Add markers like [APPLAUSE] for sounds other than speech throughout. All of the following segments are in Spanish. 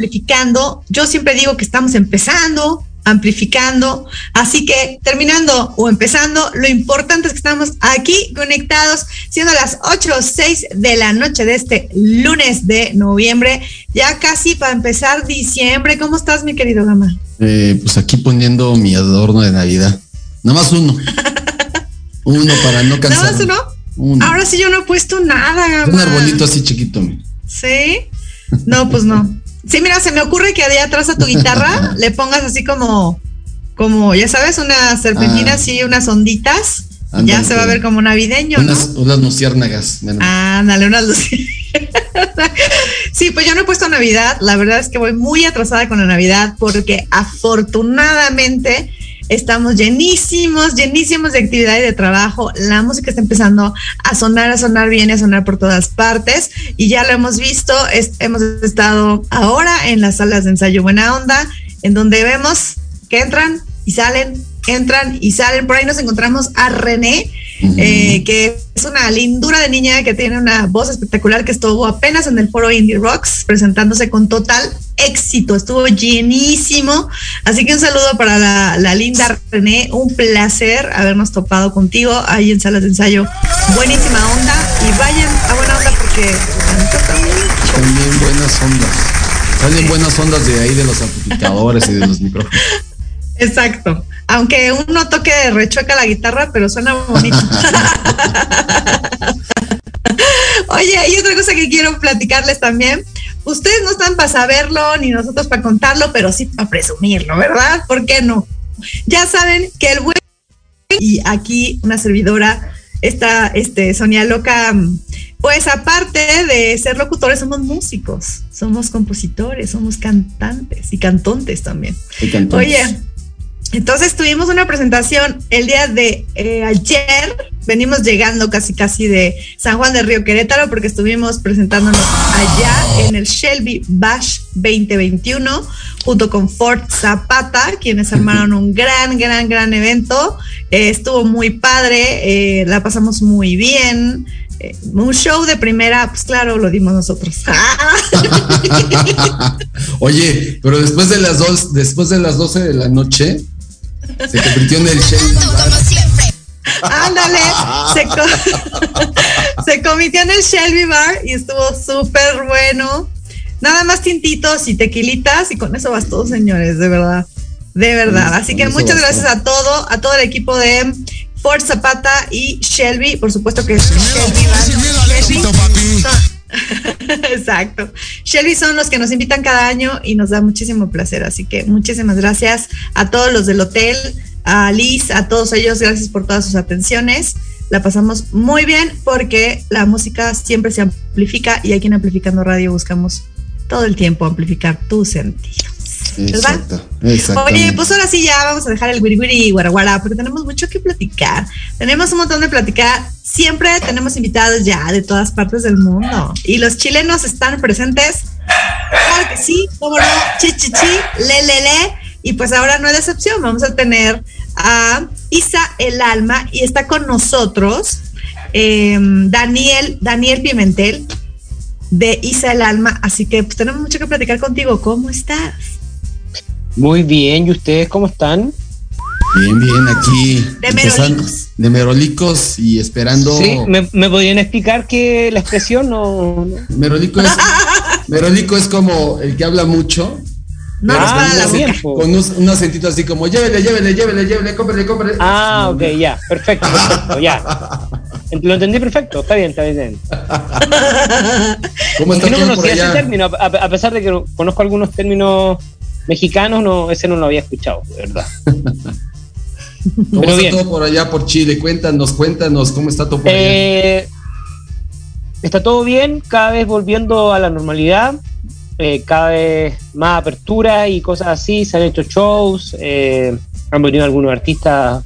amplificando, yo siempre digo que estamos empezando, amplificando, así que terminando o empezando, lo importante es que estamos aquí conectados, siendo las 8 o 6 de la noche de este lunes de noviembre, ya casi para empezar diciembre. ¿Cómo estás, mi querido Gama? Eh, pues aquí poniendo mi adorno de Navidad. Nada más uno. [LAUGHS] uno para no cansar. ¿Nada más uno? Ahora sí yo no he puesto nada, Gama. Un arbolito así chiquito. Sí. No, pues no. Sí, mira, se me ocurre que allá atrás a tu guitarra [LAUGHS] le pongas así como, como, ya sabes, unas serpentinas, ah. sí, unas onditas. ya se va a ver como navideño. Unas, ¿no? unas luciérnagas. Ándale, unas luciérnagas. [LAUGHS] sí, pues yo no he puesto Navidad. La verdad es que voy muy atrasada con la Navidad porque afortunadamente Estamos llenísimos, llenísimos de actividad y de trabajo. La música está empezando a sonar, a sonar bien, a sonar por todas partes. Y ya lo hemos visto, hemos estado ahora en las salas de ensayo Buena Onda, en donde vemos que entran y salen, entran y salen. Por ahí nos encontramos a René, eh, que es una lindura de niña que tiene una voz espectacular que estuvo apenas en el foro Indie Rocks presentándose con total éxito, estuvo llenísimo. Así que un saludo para la, linda René, un placer habernos topado contigo ahí en salas de ensayo. Buenísima onda y vayan a buena onda porque también buenas ondas. Salen buenas ondas de ahí de los amplificadores y de los micrófonos. [LAUGHS] Exacto. Aunque uno toque rechueca la guitarra, pero suena bonito. [LAUGHS] Oye, hay otra cosa que quiero platicarles también. Ustedes no están para saberlo, ni nosotros para contarlo, pero sí para presumirlo, ¿verdad? ¿Por qué no? Ya saben que el buen y aquí una servidora, esta este, Sonia Loca, pues aparte de ser locutores, somos músicos, somos compositores, somos cantantes y cantontes también. Oye, entonces tuvimos una presentación el día de eh, ayer, venimos llegando casi casi de San Juan de Río Querétaro porque estuvimos presentándonos allá en el Shelby Bash 2021 junto con Ford Zapata, quienes armaron un gran, gran, gran evento. Eh, estuvo muy padre, eh, la pasamos muy bien. un show de primera, pues claro, lo dimos nosotros. [LAUGHS] Oye, pero después de las dos, después de las 12 de la noche, se convirtió en el Shelby Ándale, se, co [LAUGHS] se en el Shelby Bar y estuvo súper bueno. Nada más tintitos y tequilitas y con eso vas todo, señores, de verdad. De verdad. Así que muchas gracias a todo, a todo el equipo de Ford Zapata y Shelby. Por supuesto que Shelby, [LAUGHS] Exacto. Shelby son los que nos invitan cada año y nos da muchísimo placer. Así que muchísimas gracias a todos los del hotel, a Liz, a todos ellos. Gracias por todas sus atenciones. La pasamos muy bien porque la música siempre se amplifica y aquí en Amplificando Radio buscamos todo el tiempo amplificar tu sentido. Exacto, Oye, pues ahora sí ya vamos a dejar el wiri y guaraguara porque tenemos mucho que platicar. Tenemos un montón de platicar. Siempre tenemos invitados ya de todas partes del mundo. Y los chilenos están presentes. Claro que sí, como no, chi, chi, chi, le, le, le. Y pues ahora no hay decepción. Vamos a tener a Isa el Alma y está con nosotros em, Daniel, Daniel Pimentel de Isa el Alma. Así que pues tenemos mucho que platicar contigo. ¿Cómo estás? Muy bien, ¿y ustedes cómo están? Bien, bien, aquí. De merolicos. De merolicos y esperando. Sí, ¿me, podrían explicar que la expresión no. Merolico es, [LAUGHS] merolico es como el que habla mucho. No, boca. Con un, acentito así como llévele, llévele, llévele, llévele, cómprele, cómprele. Ah, ok, ya, perfecto, [LAUGHS] perfecto, ya. Lo entendí perfecto, está bien, está bien. [LAUGHS] ¿Cómo está no conocía ese término, a pesar de que conozco algunos términos mexicanos, no, ese no lo había escuchado, de verdad. [LAUGHS] ¿Cómo está todo por allá por Chile? Cuéntanos, cuéntanos, ¿cómo está todo por allá? Eh, está todo bien, cada vez volviendo a la normalidad, eh, cada vez más apertura y cosas así, se han hecho shows, eh, han venido algunos artistas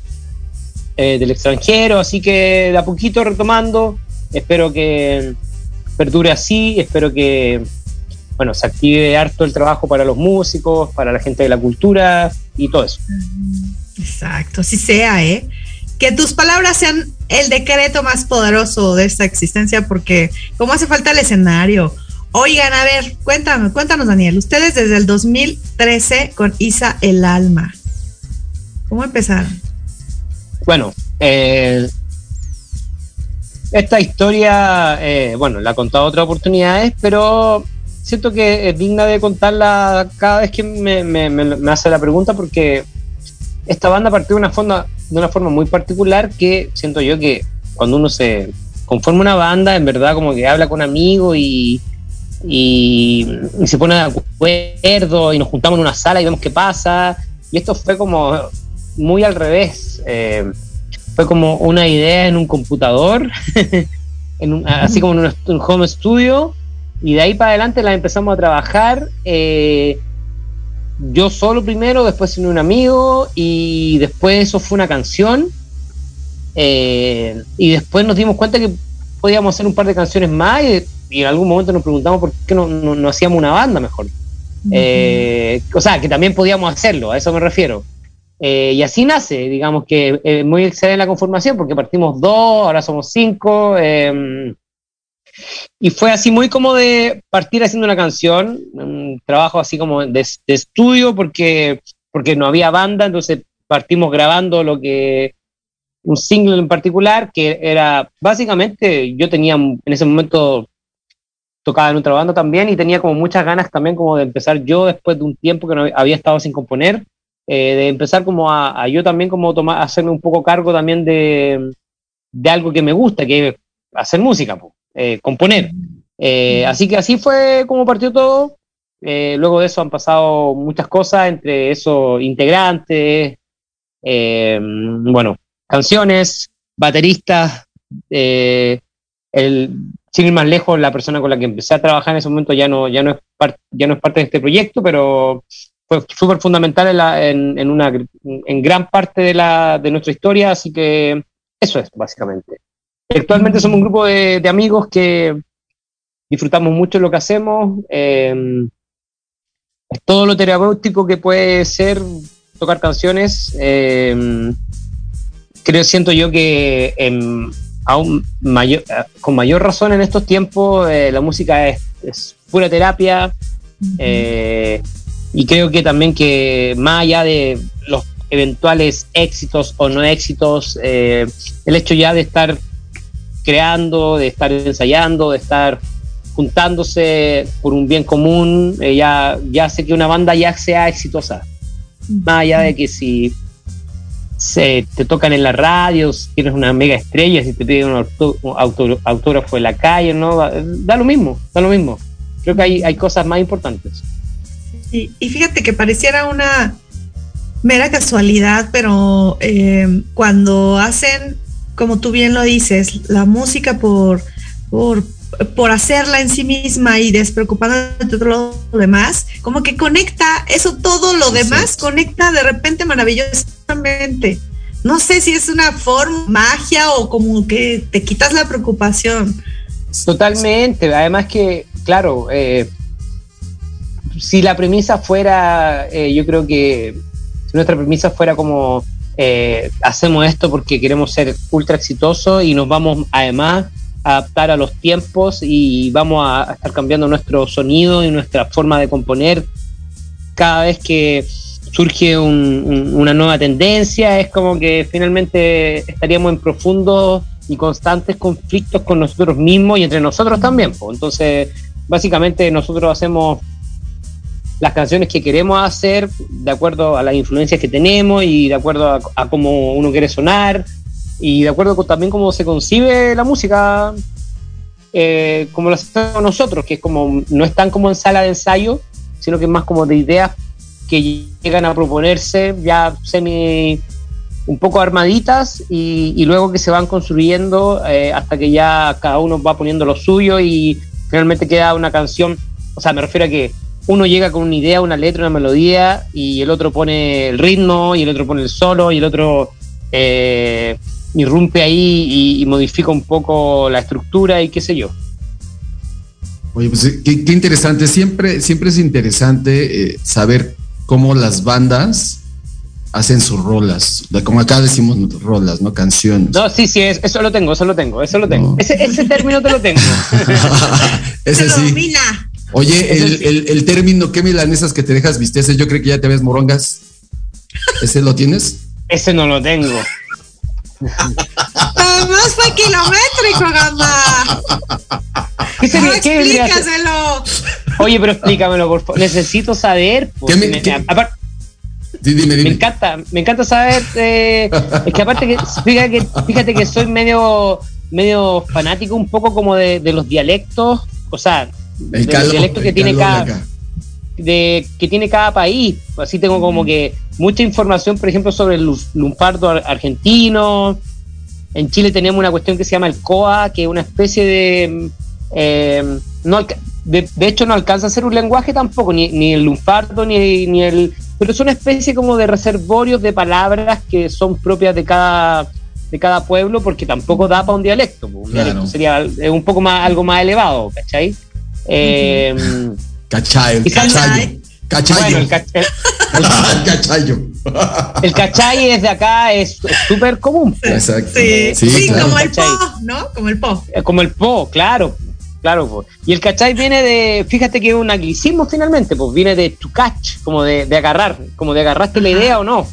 del extranjero, así que de a poquito retomando, espero que perdure así, espero que bueno, se active harto el trabajo para los músicos, para la gente de la cultura y todo eso. Exacto, así sea, ¿eh? Que tus palabras sean el decreto más poderoso de esta existencia, porque como hace falta el escenario. Oigan, a ver, cuéntanos, cuéntanos, Daniel, ustedes desde el 2013 con Isa el Alma. ¿Cómo empezaron? Bueno, eh, esta historia, eh, bueno, la he contado otras oportunidades, pero siento que es digna de contarla cada vez que me, me, hace la pregunta porque esta banda partió de una forma, de una forma muy particular que siento yo que cuando uno se conforma una banda, en verdad como que habla con amigos y, y, se pone de acuerdo y nos juntamos en una sala y vemos qué pasa. Y esto fue como muy al revés. Eh, fue como una idea en un computador, [LAUGHS] en así como en un home studio y de ahí para adelante la empezamos a trabajar. Eh, yo solo primero, después sin un amigo, y después eso fue una canción. Eh, y después nos dimos cuenta que podíamos hacer un par de canciones más y, en algún momento nos preguntamos por qué no, hacíamos una banda mejor. Eh, o sea, que también podíamos hacerlo, a eso me refiero. y así nace, digamos que muy excelente la conformación, porque partimos dos, ahora somos cinco. Y fue así muy como de partir haciendo una canción, un trabajo así como de, estudio, porque, porque no había banda, entonces partimos grabando lo que un single en particular, que era básicamente, yo tenía en ese momento tocaba en otra banda también y tenía como muchas ganas también como de empezar yo después de un tiempo que no había estado sin componer, eh, de empezar como a, yo también como tomar, hacerme un poco cargo también de, de algo que me gusta, que es hacer música. Pues. Eh, componer. Eh, así que así fue como partió todo. Eh, luego de eso han pasado muchas cosas, entre eso integrantes, bueno, canciones, bateristas, el, sin ir más lejos, la persona con la que empecé a trabajar en ese momento ya no, ya no, es, ya no es parte de este proyecto, pero fue súper fundamental en, en, una, en gran parte de, la, de nuestra historia, así que eso es básicamente. Actualmente somos un grupo de, amigos que disfrutamos mucho lo que hacemos. Em, es todo lo terapéutico que puede ser tocar canciones. Em, creo, siento yo que aún mayor, con mayor razón en estos tiempos eh, la música es, pura terapia. Eh, y creo que también que más allá de los eventuales éxitos o no éxitos, eh, el hecho ya de estar creando, de estar ensayando, de estar juntándose por un bien común, eh, ya, ya hace que una banda ya sea exitosa. Más allá de que si se te tocan en la radio, si tienes una mega estrella, si te piden un, autógrafo en la calle, ¿no? Da, lo mismo, da lo mismo. Creo que hay, hay cosas más importantes. Y, fíjate que pareciera una mera casualidad, pero eh, cuando hacen, como tú bien lo dices, la música por, por por hacerla en sí misma y despreocupándote de todo lo demás, como que conecta eso, todo lo demás, conecta de repente maravillosamente. No sé si es una forma, magia o como que te quitas la preocupación. Totalmente, además que, claro, eh, si la premisa fuera, eh, yo creo que si nuestra premisa fuera como eh, hacemos esto porque queremos ser ultra exitosos y nos vamos además adaptar a los tiempos y vamos a estar cambiando nuestro sonido y nuestra forma de componer cada vez que surge una nueva tendencia, es como que finalmente estaríamos en profundos y constantes conflictos con nosotros mismos y entre nosotros también. Entonces, básicamente nosotros hacemos las canciones que queremos hacer de acuerdo a las influencias que tenemos y de acuerdo a, cómo uno quiere sonar y de acuerdo con también cómo se concibe la música, eh, como lo hacemos nosotros, que es como, no están como en sala de ensayo, sino que es más como de ideas que llegan a proponerse ya semi un poco armaditas y, luego que se van construyendo eh, hasta que ya cada uno va poniendo lo suyo y finalmente queda una canción, o sea, me refiero a que uno llega con una idea, una letra, una melodía y el otro pone el ritmo y el otro pone el solo y el otro eh, irrumpe ahí y, modifica un poco la estructura y qué sé yo. Oye, pues qué, interesante. Siempre, siempre es interesante eh, saber cómo las bandas hacen sus rolas. Como acá decimos rolas, ¿no? Canciones. No, sí, sí, eso lo tengo, eso lo tengo, eso lo tengo. Ese, término te lo tengo. [LAUGHS] ese sí. Oye, [LAUGHS] el, el, término, ¿qué milanesas que te dejas visteces? Yo creo que ya te ves morongas. ¿Ese lo tienes? Ese no lo tengo. Además fue kilométrico, gamba. ¿Qué sería? ¿Qué explícaselo. Oye, pero explícamelo, por favor. Necesito saber. Pues, me, dime, dime. me encanta, me encanta saber. Eh, es que aparte que fíjate, que fíjate que soy medio medio fanático un poco como de, de los dialectos, o sea, de los dialectos que tiene cada de que tiene cada país. Así tengo como que mucha información, por ejemplo, sobre el lunfardo argentino. En Chile tenemos una cuestión que se llama el COA, que es una especie de... Eh, no, de, hecho no alcanza a ser un lenguaje tampoco, ni, el lunfardo, ni, ni el... Pero es una especie como de reservorios de palabras que son propias de cada de cada pueblo porque tampoco da para un dialecto. Un dialecto sería un poco más algo más elevado, ¿cachai? Eh, Cachay, el cachayo. Cachayo. [LAUGHS] el, cachayo. El cachay es de acá, es súper común. Exacto. Sí, sí, como el po, ¿no? Como el po. Eh, como el po, claro. Claro, y el cachay viene de, fíjate que es un anglicismo finalmente, pues viene de to catch, como de, de agarrar, como de agarraste la idea o no.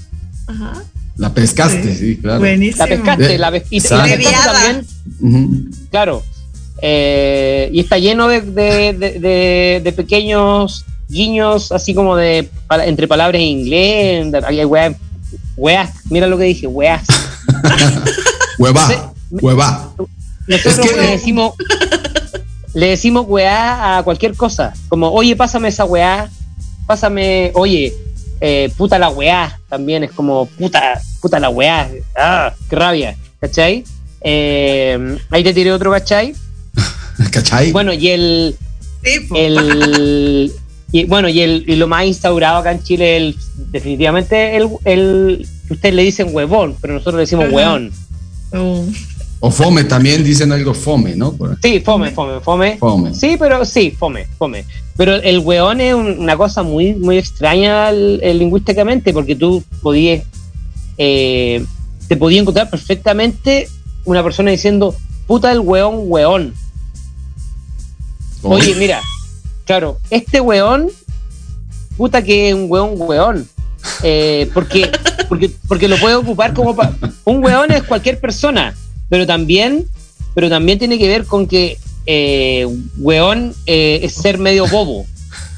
Ajá. La pescaste, sí, claro. Buenísimo. La pescaste, la, y, y la pescaste también. Claro, eh, y está lleno de, pequeños guiños, así como de entre palabras en inglés. Hay weas, mira lo que dije, weas. [LAUGHS] Hueva, hueva. Nosotros le decimos, le decimos weá a cualquier cosa. Como, oye, pásame esa weá, pásame, oye, eh, puta la weá, también es como, puta, puta la weá, ah, qué rabia, ¿cachai? Eh, ahí te tiré otro, ¿cachai? ¿Cachai? Bueno, y el. el [LAUGHS] y bueno, y, el, y lo más instaurado acá en Chile, el, definitivamente, el, el, ustedes le dicen huevón, pero nosotros le decimos hueón. O fome también dicen algo fome, ¿no? Sí, fome, fome, fome. Fome. Sí, pero sí, fome, fome. Pero el hueón es una cosa muy, muy extraña lingüísticamente, porque tú podías, eh, te podías encontrar perfectamente una persona diciendo, puta el hueón, hueón. Oye, mira, claro, este weón, puta que es un weón weón. Eh, porque porque, porque lo puede ocupar como un weón es cualquier persona, pero también, pero también tiene que ver con que eh, weón eh, es ser medio bobo.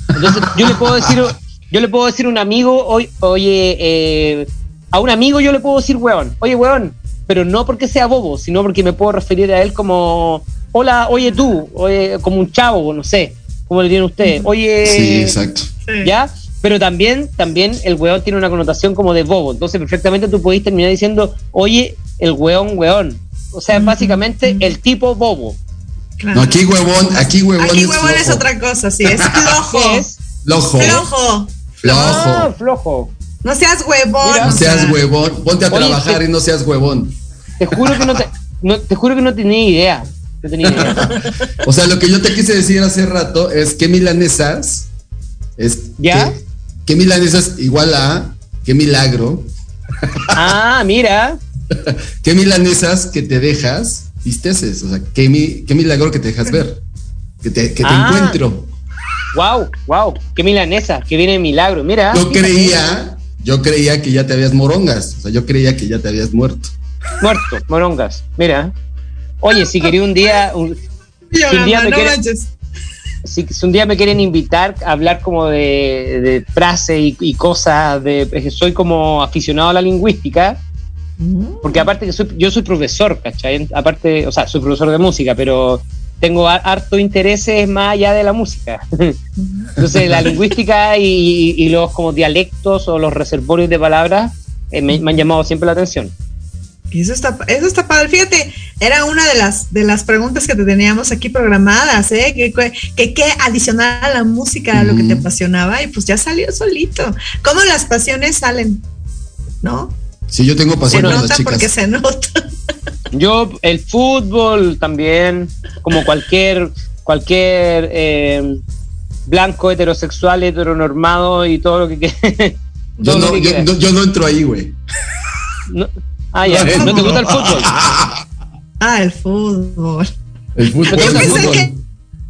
Entonces, yo le puedo decir, yo le puedo decir a un amigo, oye, eh, a un amigo yo le puedo decir weón, oye weón, pero no porque sea bobo, sino porque me puedo referir a él como, hola, oye tú, oye, como un chavo, no sé, como le tienen ustedes, oye. Sí, exacto. ¿Ya? Pero también, también el weón tiene una connotación como de bobo. Entonces, perfectamente tú podés terminar diciendo, oye, el weón, weón. O sea, básicamente el tipo bobo. No, aquí huevón, aquí huevón. Aquí huevón es, otra cosa, sí, es [LAUGHS] flojo. ¿Qué es? Flojo. Flojo. Flojo. Ah, flojo. No seas huevón. No seas sea. huevón. Ponte a Oye, trabajar te- y no seas huevón. Te juro que no te, no, te juro que no tenía idea. No tenía idea. [LAUGHS] O sea, lo que yo te quise decir hace rato es que milanesas es ¿Ya? que, que milanesas igual a qué milagro, Ah, mira. [LAUGHS] qué milanesas que te dejas visteces, o sea, qué, mi- qué milagro que te dejas ver, que te, que te Ah. encuentro. Wow, wow. Qué milanesa, que viene de milagro. Mira. Yo creía, yo creía que ya te habías morongas, o sea, yo creía que ya te habías muerto. Muerto, morongas. Mira. Oye, si quería un día, un- Yo, un día me no quiere- manches. si, si un día me quieren invitar a hablar como de, de frases y, y cosas, de, soy como aficionado a la lingüística, porque aparte que soy, yo soy profesor, ¿cachai? Aparte, o sea, soy profesor de música, pero tengo har- harto intereses más allá de la música. [LAUGHS] Entonces, la lingüística y, y los como dialectos o los reservorios de palabras eh, me, me han llamado siempre la atención. Y eso está, eso está padre. Fíjate, era una de las, de las preguntas que te teníamos aquí programadas, ¿eh? Que, que, que adicionar a la música a lo que te apasionaba y pues ya salió solito. ¿Cómo las pasiones salen? ¿No? Si yo tengo Se pasión las nota porque chicas. se nota. [LAUGHS] Yo, el fútbol también, como cualquier, cualquier eh, blanco heterosexual, heteronormado y todo lo que [LAUGHS] Yo todo lo no, que yo, no, yo no entro ahí, güey. No- ah, ya, No, ¿no te gusta el fútbol? [LAUGHS] Ah, el fútbol. El fútbol. Yo el pensé fútbol. que-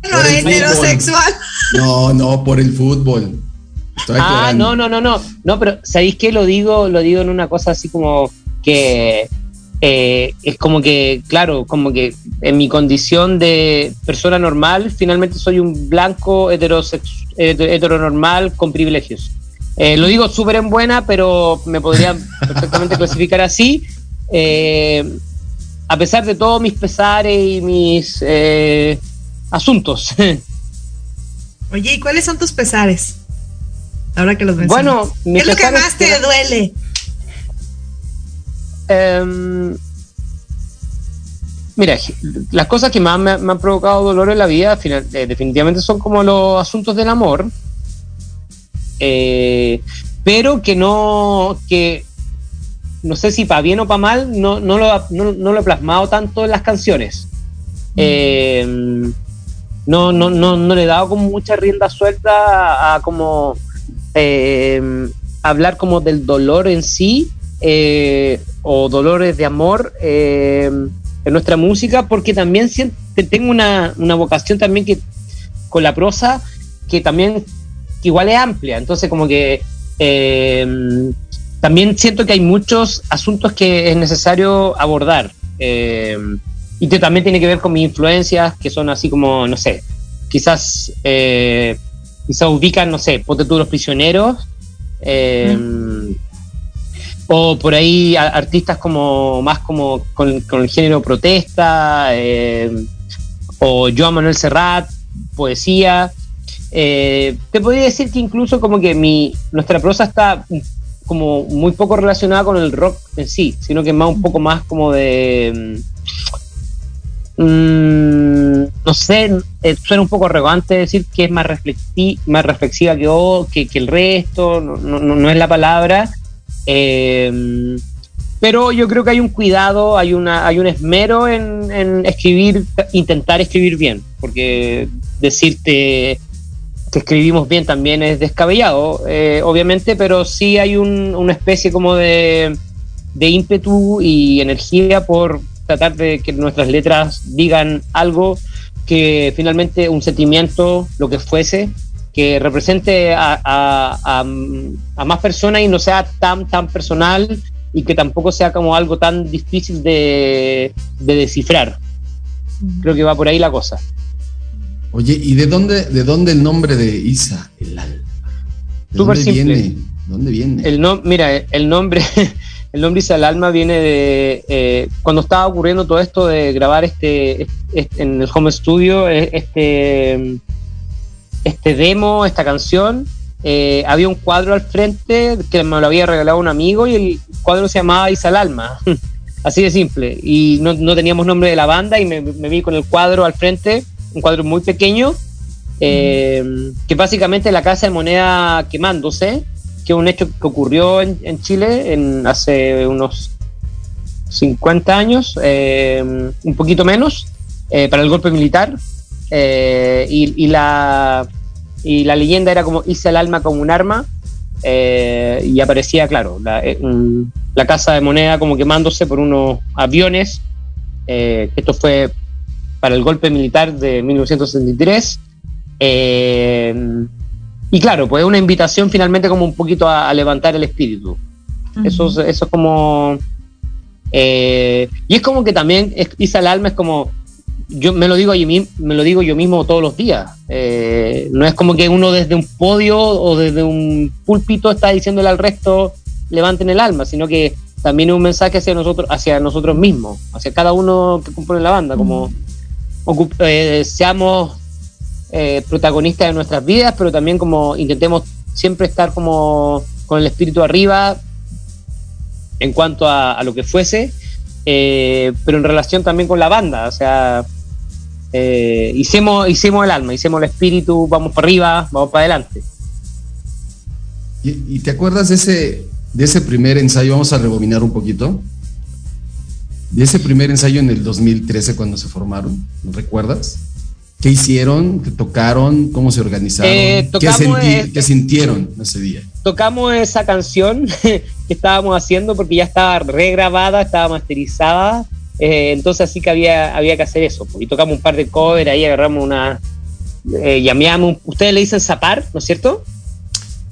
No, Por el fútbol. heterosexual. No, no, por el fútbol. Estoy Ah, no, no, no, no. No, pero ¿sabéis qué? Lo digo, lo digo en una cosa así como que eh, es como que, claro, como que en mi condición de persona normal, finalmente soy un blanco heterosex- heter- heteronormal con privilegios. Eh, lo digo súper en buena, pero me podría perfectamente [LAUGHS] clasificar así. eh, a pesar de todos mis pesares y mis eh, asuntos. [LAUGHS] Oye, ¿y cuáles son tus pesares? Ahora que los mencionas. bueno, ¿qué es lo que más te duele? Em, mira, las cosas que más me, han provocado dolor en la vida eh, definitivamente son como los asuntos del amor, eh, pero que no, que no sé si para bien o para mal, no, no, lo, no, no lo he plasmado tanto en las canciones. Em, no, no, no, no le he dado como mucha rienda suelta a, a como em, hablar como del dolor en sí eh, o dolores de amor eh, en nuestra música, porque también siento tengo una, una vocación también que con la prosa que también igual es amplia, entonces como que eh, también siento que hay muchos asuntos que es necesario abordar eh, y que también tiene que ver con mis influencias, que son así como, no sé, quizás eh, quizás ubican, no sé, ponte tú los prisioneros, eh, o por ahí artistas como más como con, con el género protesta, o Joan Manuel Serrat, poesía. Eh, te podría decir que incluso como que mi, nuestra prosa está como muy poco relacionada con el rock en sí, sino que más un poco más como de... mm, no sé, eh, suena un poco arrogante decir que es más, reflexi- más reflexiva que, o- que, el resto, no, es la palabra. Eh, pero yo creo que hay un cuidado, hay, una, hay un esmero en escribir, intentar escribir bien, porque decirte que escribimos bien también es descabellado, eh, obviamente, pero sí hay un- una especie como de, de ímpetu y energía por tratar de que nuestras letras digan algo que finalmente un sentimiento, lo que fuese, que represente a, más personas y no sea tan, tan personal y que tampoco sea como algo tan difícil de, descifrar. Creo que va por ahí la cosa. Oye, ¿y de dónde, de dónde el nombre de Isa, el alma? ¿De dónde Viene? ¿Dónde viene? El no, mira, el nombre, [LAUGHS] el nombre Isa el alma viene de eh, cuando estaba ocurriendo todo esto de grabar este, este en el home studio, eh, este este demo, esta canción, eh, había un cuadro al frente que me lo había regalado un amigo y el cuadro se llamaba Isa Alma. [LAUGHS] Así de simple. Y no, teníamos nombre de la banda y me, vi con el cuadro al frente, un cuadro muy pequeño, eh, que básicamente la casa de moneda quemándose, que es un hecho que ocurrió en, Chile en, hace unos 50 años, eh, un poquito menos, para el golpe militar. Eh, y, la, y la leyenda era como hice el alma como un arma eh, y aparecía, claro, eh, la, casa de moneda como quemándose por unos aviones. esto fue para el golpe militar de 1963. y claro, pues una invitación finalmente como un poquito a, levantar el espíritu. Eso, eso es como... y es como que también Isa el alma es como yo me lo digo yo, me lo digo yo mismo todos los días. Eh, no es como que uno desde un podio o desde un púlpito está diciéndole al resto levanten el alma, sino que también es un mensaje hacia nosotros, hacia nosotros mismos, hacia cada uno que compone la banda, como eh, seamos eh, protagonistas de nuestras vidas, pero también como intentemos siempre estar como con el espíritu arriba en cuanto a, a lo que fuese, pero en relación también con la banda, o sea, eh, hicimos, hicimos el alma, hicimos el espíritu, vamos para arriba, vamos para adelante. ¿Y, te acuerdas de ese, de ese primer ensayo? Vamos a rebobinar un poquito. De ese primer ensayo en el 2013 cuando se formaron, ¿no recuerdas? ¿Qué hicieron? ¿Qué tocaron? ¿Cómo se organizaron? Eh, ¿Qué, sintieron ese día? Tocamos esa canción [LAUGHS] que estábamos haciendo porque ya estaba regrabada, estaba masterizada eh, entonces sí que había, había que hacer eso. Y tocamos un par de covers, ahí agarramos una... Eh, llameamos, ustedes le dicen zapar, ¿no es cierto?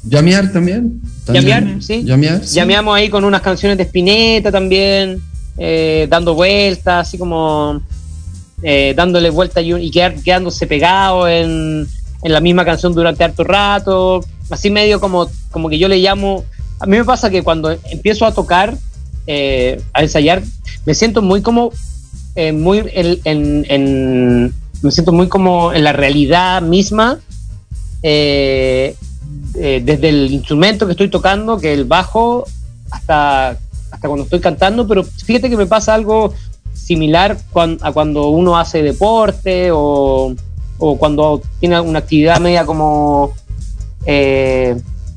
Llamear también. Llamear, sí. Llamear, Llameamos ahí con unas canciones de Spinetta también, eh, dando vueltas, así como eh, dándole vueltas y, quedándose pegado en, en, la misma canción durante harto rato. Así medio como, como que yo le llamo... A mí me pasa que cuando empiezo a tocar, a ensayar, me siento muy como, eh, muy en, me siento muy como en la realidad misma, eh, eh, desde el instrumento que estoy tocando, que el bajo, hasta, hasta cuando estoy cantando, pero fíjate que me pasa algo similar a cuando uno hace deporte o, o cuando tiene una actividad media como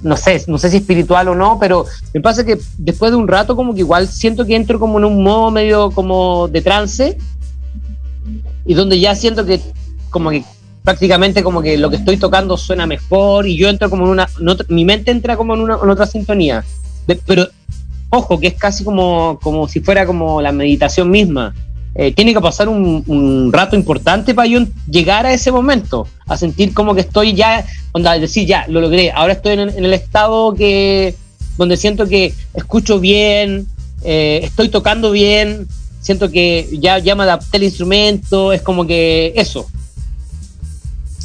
no sé, no sé si espiritual o no, pero me pasa que después de un rato como que igual siento que entro como en un modo medio como de trance y donde ya siento que como que prácticamente como que lo que estoy tocando suena mejor y yo entro como en una, mi mente entra como en, una, en otra sintonía. pero ojo, que es casi como, como si fuera como la meditación misma. Eh, tiene que pasar un, rato importante para yo llegar a ese momento, a sentir como que estoy ya, onda, decir, ya, lo logré, ahora estoy en, el estado que, donde siento que escucho bien, eh, estoy tocando bien, siento que ya, ya me adapté al instrumento, es como que eso.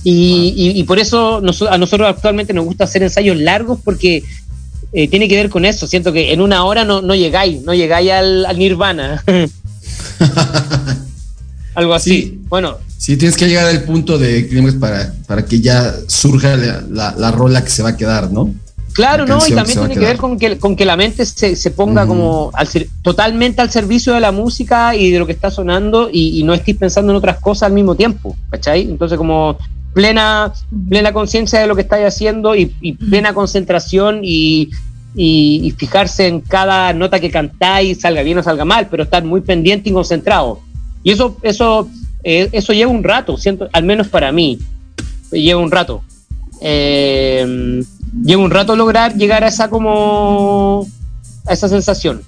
Y, por eso a nosotros actualmente nos gusta hacer ensayos largos porque eh, tiene que ver con eso, siento que en una hora no, llegáis, no llegáis al, al nirvana. [LAUGHS] Algo así. bueno. Sí, tienes que llegar al punto de clímax para, para que ya surja la, rola que se va a quedar, ¿no? Claro, no, y también tiene que ver con que, con que la mente se, se ponga como al, totalmente al servicio de la música y de lo que está sonando y, no estés pensando en otras cosas al mismo tiempo, ¿cachai? Entonces como plena, plena conciencia de lo que estáis haciendo y, plena concentración y, y, fijarse en cada nota que cantáis, salga bien o salga mal, pero estar muy pendiente y concentrado. Y eso, eso, eh, eso lleva un rato, siento, al menos para mí, lleva un rato. Eh, lleva un rato lograr llegar a esa como a esa sensación.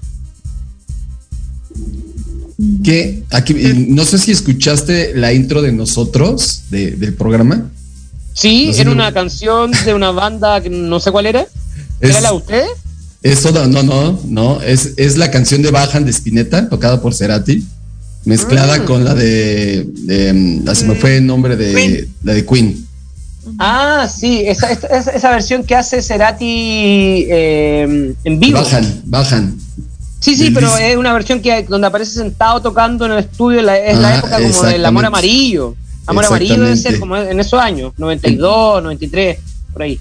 Que aquí, no sé si escuchaste la intro de nosotros del programa. Sí, No sé era si- una canción de una banda que no sé cuál era. Es- ¿Era la de ustedes? Eso no, no, no, no, es, es la canción de Bajan de Spinetta, tocada por Cerati, mezclada Mm. con la de, de, ah, se me fue el nombre de Queen. la de Queen. Ah, sí, esa, esa, esa- esa versión que hace Cerati eh, en vivo. Bajan, bajan. Sí, sí, pero es una versión que donde aparece sentado tocando en el estudio, es la Ah, época como del amor amarillo. Amor amarillo debe ser como en esos años, 92, 93, por ahí.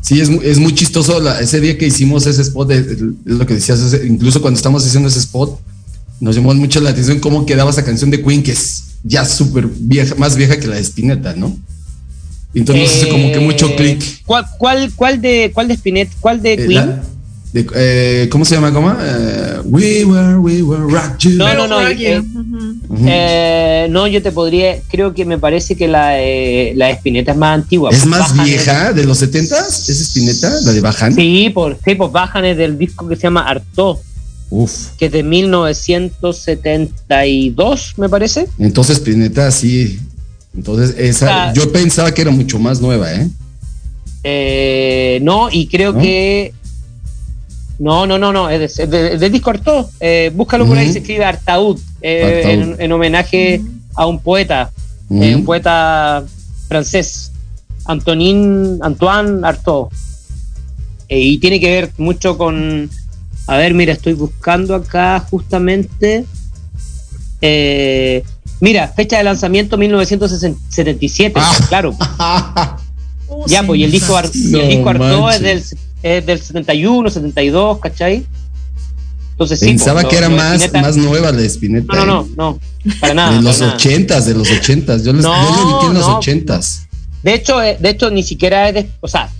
Sí, es, es muy chistoso la- ese día que hicimos ese spot, es lo que decías, incluso cuando estamos haciendo ese spot, nos llamó mucho la atención cómo quedaba esa canción de Queen, que es ya súper vieja, más vieja que la de Spinetta, ¿no? Entonces nos hace como que mucho Eh, clic. ¿Cuál, cuál, cuál de cuál de Spinet, cuál de Eh, Queen? la- de- eh, ¿Cómo se llama? ¿Cómo? Eh, we were, we were rock you. No, no, no, eh. Eh, no, yo te podría, creo que me parece que la, eh, la de Spinetta es más antigua. ¿Es pues, más Bajan vieja de los 70s? ¿Es Spinetta? ¿La de Bajan? Sí, por, sí, pues bajan es del disco que se llama Arto, Uf. que es de 1972, me parece. Entonces Spinetta sí. Entonces esa, Ah. yo pensaba que era mucho más nueva, ¿eh? Eh, no, y creo ¿No? que. No, no, no, no, es de- de- del disco Artaud. Eh, búscalo por ahí, se escribe Artaud, eh, Artaud. En, en homenaje a un poeta, eh, un poeta francés, Antonin, Antoine Artaud. Eh, y tiene que ver mucho con. A ver, mira, estoy buscando acá justamente. Eh, mira, fecha de lanzamiento 1977, Ah. claro. [LAUGHS] Ya, pues, y el disco, Ar- y el No disco Artaud es del. Es del 71, 72, ¿cachai? Entonces sí. Pensaba pues, que lo- era lo más, Spinetta- más nueva la de Spinetta. No, no, ¿eh? no, no, para nada. de los ochentas, de los ochentas. Yo, les, No, yo en los no. ochentas. De hecho, eh, de hecho, ni siquiera es de, o sea,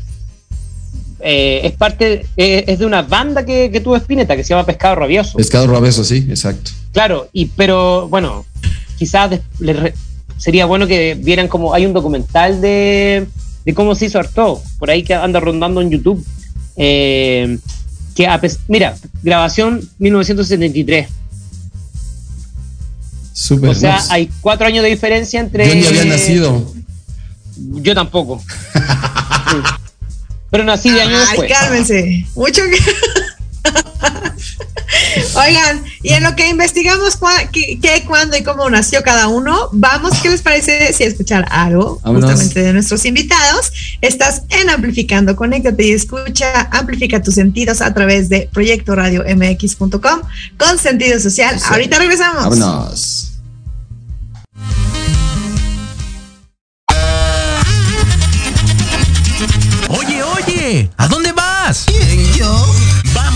eh, es parte, eh, es de una banda que, que tuvo Spinetta, que se llama Pescado Rabioso. Pescado Rabeso, sí, exacto. Claro, y pero bueno, quizás le sería bueno que vieran como hay un documental de, de cómo se hizo Artaud, por ahí que anda rondando en YouTube. Eh, que a mira, grabación 1973. Súper. O sea, hay cuatro años de diferencia entre. Yo ni había nacido. Yo tampoco. [LAUGHS] Sí. Pero nací de años Ay, después. cálmense. Mucho que. Oigan, y en lo que investigamos cua- qué, qué, cuándo y cómo nació cada uno, vamos, ¿qué les parece si escuchar algo Vámonos. justamente de nuestros invitados? Estás en Amplificando, conéctate y escucha, amplifica tus sentidos a través de Proyecto Radio MX.com con sentido social. Sí. Ahorita regresamos. Vámonos. Oye, oye, ¿a dónde vas? ¿Quién, yo?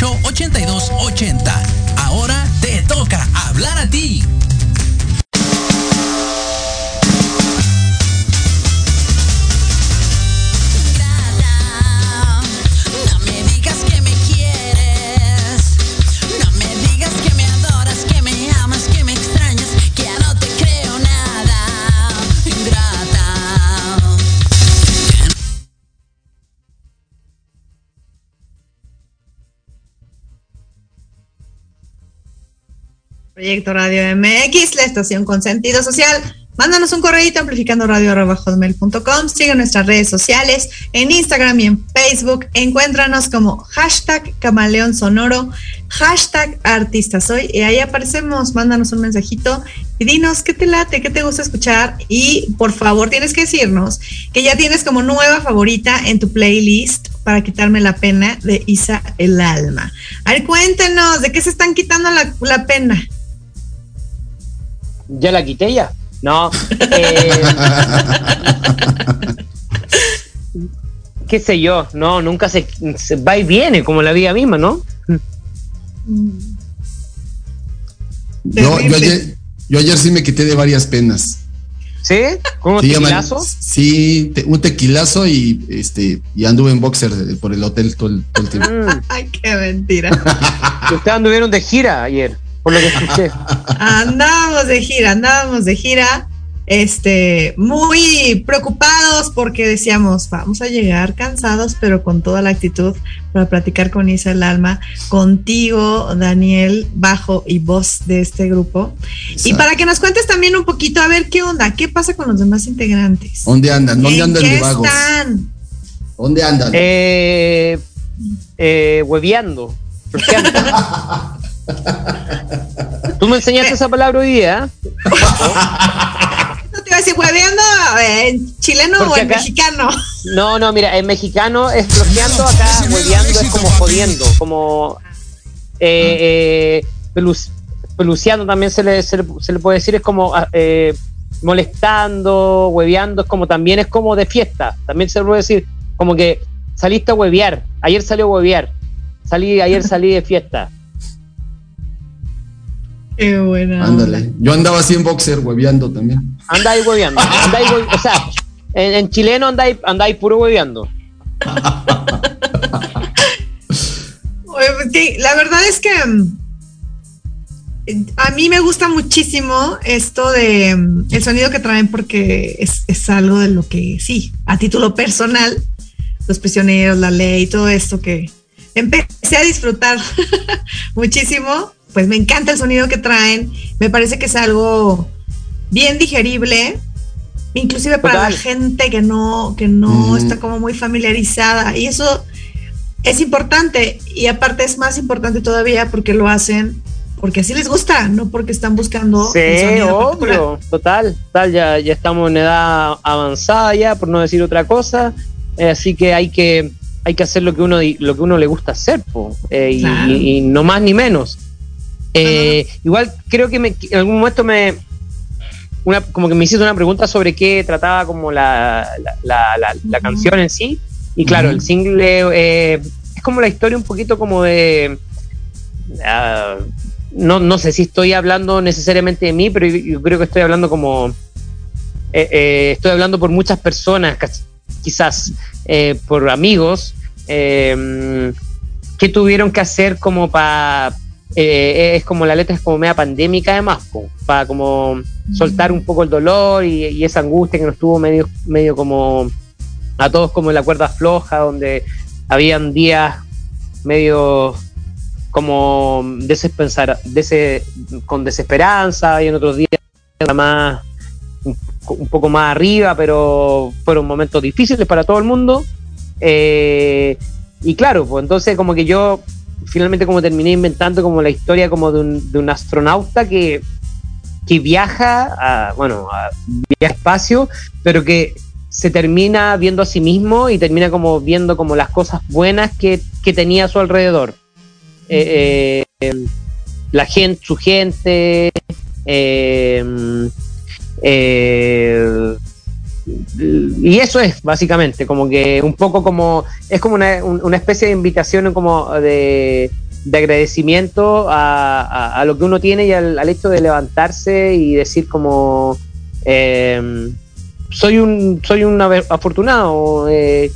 64 Radio MX, la estación con sentido social. Mándanos un correo amplificando radio.com. Sigue nuestras redes sociales en Instagram y en Facebook. Encuéntranos como hashtag camaleón sonoro, hashtag artista soy. Y ahí aparecemos. Mándanos un mensajito y dinos qué te late, qué te gusta escuchar. Y por favor, tienes que decirnos que ya tienes como nueva favorita en tu playlist para quitarme la pena de Isa el alma. A ver, cuéntenos, ¿de qué se están quitando la pena? ¿Ya la quité ya? No. eh, qué sé yo, no, nunca se, se va y viene como la vida misma, ¿no? Yo, yo, ayer, yo ayer sí me quité de varias penas. ¿Sí? ¿Cómo Sí, tequilazo? sí, te- un tequilazo y este y anduve en boxer por el hotel todo el, todo el tiempo. Mm, [LAUGHS] Ay, qué mentira. [LAUGHS] ustedes anduvieron de gira ayer, por lo que escuché. [LAUGHS] Andábamos de gira, andábamos de gira, este, muy preocupados porque decíamos, vamos a llegar cansados, pero con toda la actitud para platicar con Isa el alma, contigo, Daniel, bajo y voz de este grupo. Y para que nos cuentes también un poquito, a ver qué onda, qué pasa con los demás integrantes. ¿Dónde andan? ¿Dónde ¿En andan qué de vagos? están? ¿Dónde andan? Eh, eh, hueveando. [LAUGHS] Tú me enseñaste esa palabra hoy día. ¿eh? No te iba a decir, hueveando en chileno o en acá- mexicano. No, no, mira, en mexicano es flojeando, acá hueveando es como jodiendo, como eh, eh, pelus- también se le, se, le, se le puede decir, es como ah, eh, molestando, hueveando, es como también es como de fiesta, también se le puede decir, como que saliste a huevear, ayer salió a huevear, salí, ayer salí de fiesta. Qué buena. Ándale. Yo andaba así en boxer, hueveando también. Andáis hueveando, andáis hue- o sea, en, en chileno andáis, andáis puro hueveando. [LAUGHS] Pues la verdad es que mm, a mí me gusta muchísimo esto de mm, el sonido que traen porque es, es algo de lo que sí, a título personal, los prisioneros, la ley, todo esto que empecé a disfrutar [LAUGHS] muchísimo, pues me encanta el sonido que traen, me parece que es algo bien digerible, inclusive para Total. la gente que no, que no Mm. está como muy familiarizada y eso es importante y aparte es más importante todavía porque lo hacen porque así les gusta, no porque están buscando Sí, obvio, total, total, ya, ya estamos en edad avanzada ya, por no decir otra cosa, eh, así que hay que hay que hacer lo que uno lo que uno le gusta hacer, po, eh, y, Claro. y- y no más ni menos. Eh, Igual creo que me- en algún momento me una, como que me hiciste una pregunta sobre qué trataba como la, la, la- la- la Ujú. canción en sí, y claro, el single eh, es como la historia un poquito como de ah, no, no sé si estoy hablando necesariamente de mí, pero yo, yo creo que estoy hablando como. eh, eh, estoy hablando por muchas personas, quizás eh, por amigos, que tuvieron que hacer como para. Es como la letra es como media pandémica, además, para como soltar un poco el dolor y, y esa angustia que nos tuvo medio, medio como a todos como en la cuerda floja, donde habían días medio como desesperanza, dese- con desesperanza y en otros días más un, un poco más arriba, pero fueron momentos difíciles para todo el mundo. Eh, y claro, pues entonces como que yo finalmente como terminé inventando como la historia como de un, de un astronauta que, que viaja a, bueno, a, viaja espacio, pero que se termina viendo a sí mismo y termina como viendo como las cosas buenas que, que tenía a su alrededor. eh, eh, la gente, su gente, eh, eh, y eso es básicamente como que un poco como es como una, un- una especie de invitación como de, de agradecimiento a, a- lo que uno tiene y al, hecho de levantarse y decir como eh, soy un soy un afortunado eh,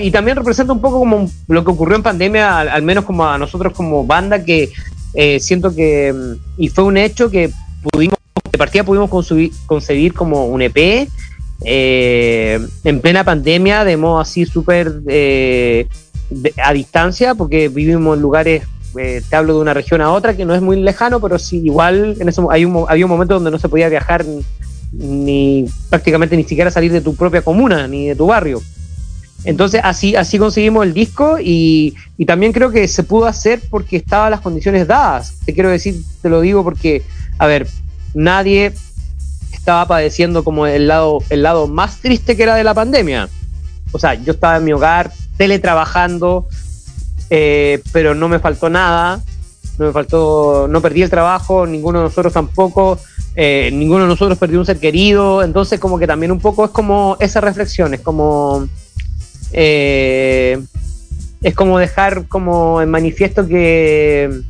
y también representa un poco como lo que ocurrió en pandemia al, menos como a nosotros como banda que eh, siento que y fue un hecho que pudimos de partida pudimos concebir, concebir como un EP eh, en plena pandemia de modo así súper eh, a distancia porque vivimos en lugares eh, te hablo de una región a otra que no es muy lejano pero sí igual en hay un, había un momento donde no se podía viajar ni prácticamente ni siquiera salir de tu propia comuna ni de tu barrio. Entonces así así conseguimos el disco y, y también creo que se pudo hacer porque estaban las condiciones dadas. Te quiero decir te lo digo porque a ver nadie estaba padeciendo como el lado, el lado más triste que era de la pandemia. O sea, yo estaba en mi hogar teletrabajando, eh, pero no me faltó nada, no me faltó, no perdí el trabajo, ninguno de nosotros tampoco, eh, ninguno de nosotros perdió un ser querido, entonces como que también un poco es como esa reflexión, es como eh, es como dejar como en manifiesto que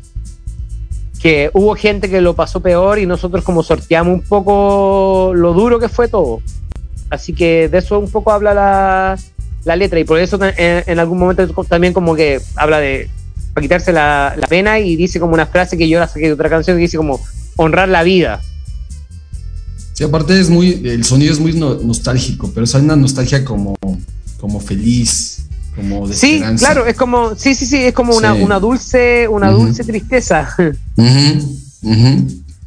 que hubo gente que lo pasó peor y nosotros como sorteamos un poco lo duro que fue todo. Así que de eso un poco habla la, la letra y por eso en, en algún momento también como que habla de para quitarse la, la pena y dice como una frase que yo la saqué de otra canción que dice como honrar la vida. Sí, aparte es muy, el sonido es muy no- nostálgico, pero es una nostalgia como, como feliz, como de Sí, esperanza. claro, es como, sí, sí, sí, es como una, Sí. una dulce, una dulce tristeza. [LAUGHS]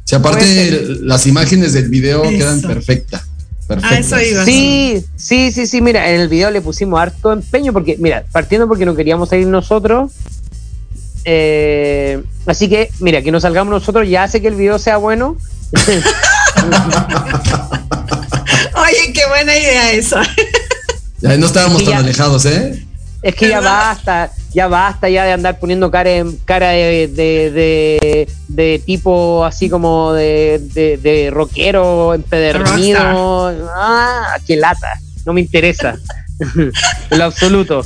Sí, aparte las imágenes del video Eso. quedan perfectas. perfectas. eso iba. Sí, sí, sí, sí, mira, en el video le pusimos harto empeño porque, mira, partiendo porque no queríamos salir nosotros. eh, así que, mira, que nos salgamos nosotros ya hace que el video sea bueno. [LAUGHS] Oye, qué buena idea esa. Ya no estábamos tan ya. alejados, ¿eh? Es que ya basta, ya basta ya de andar poniendo cara, en- cara de, de, de- de tipo así como de, de, de rockero empedernido. Ah, qué lata, no me interesa. [LAUGHS] en lo absoluto.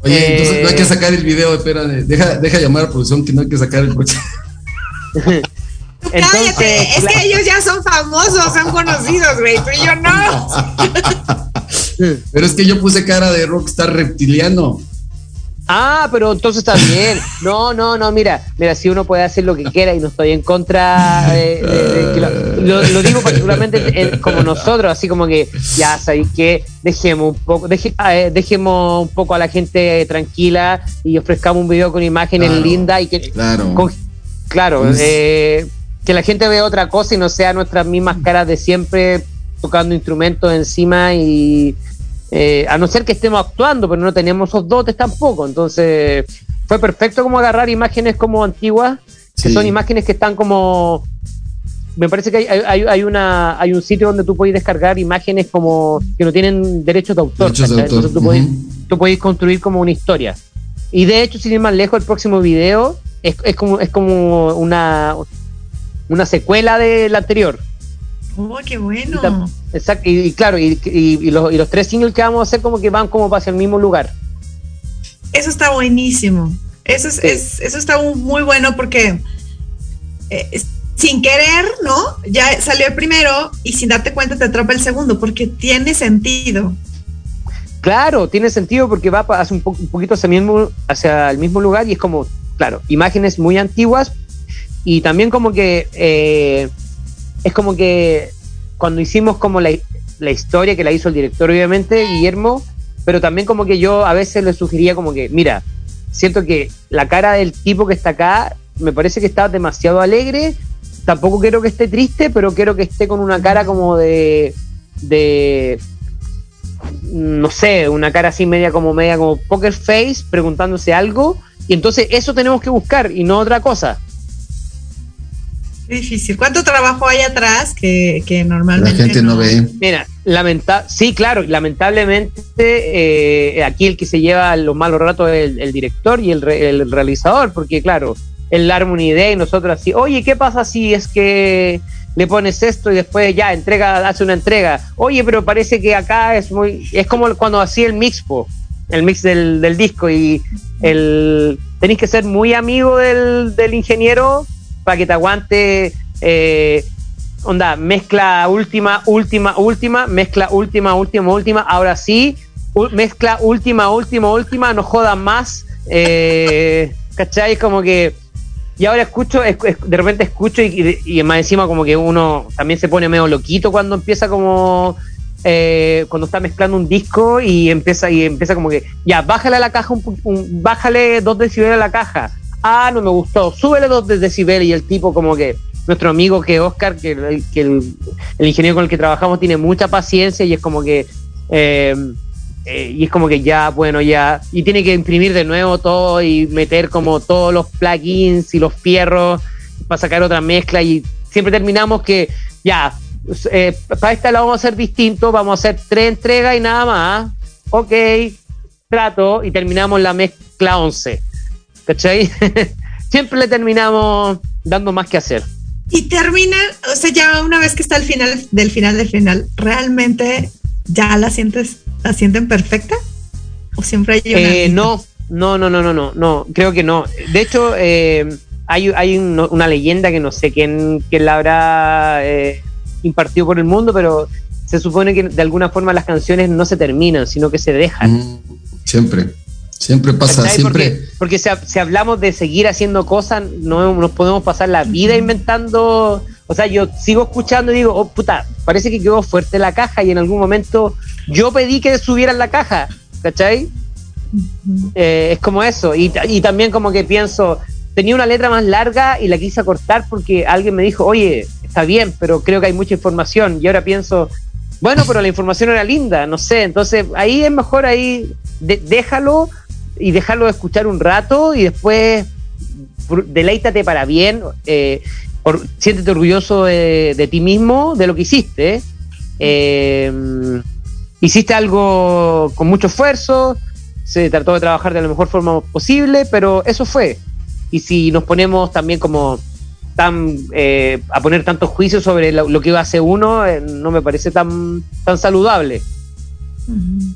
Oye, Eh, entonces no hay que sacar el video, espérame. Deja, deja llamar a producción que no hay que sacar el próximo. [LAUGHS] Entonces, Cállate, es que ellos ya son famosos, son conocidos, güey, tú y yo no. Pero es que yo puse cara de rockstar reptiliano. Ah, pero entonces está bien. No, no, no, mira, mira, si uno puede hacer lo que quiera y no estoy en contra de, de- de que lo, lo- lo digo particularmente en- como nosotros, así como que ya sabéis que dejemos un poco, deje- ah, eh, dejemos un poco a la gente tranquila y ofrezcamos un video con imágenes Claro. lindas y que Claro. con- claro, Pues- eh, que la gente vea otra cosa y no sea nuestras mismas caras de siempre tocando instrumentos encima y eh, a no ser que estemos actuando, pero no tenemos esos dotes tampoco. Entonces fue perfecto como agarrar imágenes como antiguas, que son imágenes que están como... Me parece que hay, hay, hay una, hay un sitio donde tú podéis descargar imágenes como que no tienen derechos de autor. Derechos de ¿cachai? autor. Entonces tú podéis construir como una historia. Y de hecho, sin ir más lejos, el próximo video es, es como, es como una, una secuela del anterior. Oh, qué bueno. Exacto. Y, y claro, y, y- y los, y los tres singles que vamos a hacer como que van como hacia el mismo lugar. Eso está buenísimo. Eso, es, Sí. es- eso está muy bueno porque eh, sin querer, ¿no? Ya salió el primero y sin darte cuenta te atrapa el segundo porque tiene sentido. Claro, tiene sentido porque va hacia un, po- un poquito hacia mismo, hacia el mismo lugar y es como, claro, imágenes muy antiguas y también como que eh, es como que cuando hicimos como la, la historia que la hizo el director obviamente, Guillermo, pero también como que yo a veces le sugería como que, mira, siento que la cara del tipo que está acá me parece que está demasiado alegre, tampoco quiero que esté triste, pero quiero que esté con una cara como de... de no sé, una cara así media como media como poker face, preguntándose algo, y entonces eso tenemos que buscar y no otra cosa. Difícil. ¿Cuánto trabajo hay atrás que, que La normalmente gente no ve. Mira, Lamenta sí, claro, lamentablemente eh, aquí el que se lleva los malos ratos es el, el director y el, re- el realizador, porque claro, él arma una idea y nosotros así, oye, ¿qué pasa si es que le pones esto y después ya entrega, hace una entrega? Oye, pero parece que acá es muy, es como cuando hacía el mix, po, el mix del, del disco y el tenéis que ser muy amigo del, del ingeniero para que te aguante eh, onda, mezcla última, última, última, mezcla última, última, última, ahora sí, mezcla última, última, última, no jodan más, eh, ¿cachai? Como que, y ahora escucho, es- es- de repente escucho y, y, y más encima como que uno también se pone medio loquito cuando empieza como, eh, cuando está mezclando un disco y empieza, y empieza como que, ya, bájale a la caja, un, un- bájale dos decibeles a la caja, ah, no me gustó, súbele dos decibeles y el tipo como que, nuestro amigo que Oscar, que, el- ingeniero con el que trabajamos tiene mucha paciencia y es como que eh, eh, y es como que ya, bueno, ya, y tiene que imprimir de nuevo todo y meter como todos los plugins y los fierros para sacar otra mezcla y siempre terminamos que ya, eh, para esta la vamos a hacer distinto, vamos a hacer tres entregas y nada más, ok, trato y terminamos la mezcla 11, ¿cachai? [LAUGHS] siempre le terminamos dando más que hacer. Y termina, o sea, ya una vez que está al final del final del final, ¿realmente ya la sientes, la sienten perfecta? ¿O siempre hay una Eh, no, no, no, no, no, no, no, creo que no. De hecho, eh, hay, hay un- una leyenda que no sé quién, quién la habrá eh, impartido por el mundo, pero se supone que de alguna forma las canciones no se terminan, sino que se dejan. Mm, Siempre, siempre pasa, ¿Cachai? siempre. Porque, porque si, si hablamos de seguir haciendo cosas, no nos podemos pasar la vida inventando. O sea, yo sigo escuchando y digo, oh puta, parece que quedó fuerte la caja y en algún momento yo pedí que subieran la caja, ¿cachai? Eh, es como eso. Y, y también como que pienso, tenía una letra más larga y la quise cortar porque alguien me dijo, oye, está bien, pero creo que hay mucha información. Y ahora pienso, bueno, pero la información era linda, no sé. Entonces ahí es mejor ahí, de- déjalo y dejarlo escuchar un rato y después deleítate para bien. eh, or- siéntete orgulloso de, de ti mismo, de lo que hiciste. Eh, hiciste algo con mucho esfuerzo, se trató de trabajar de la mejor forma posible, pero eso fue. Y si nos ponemos también como tan eh, a poner tantos juicios sobre lo, lo que hace uno, eh, no me parece tan, tan saludable.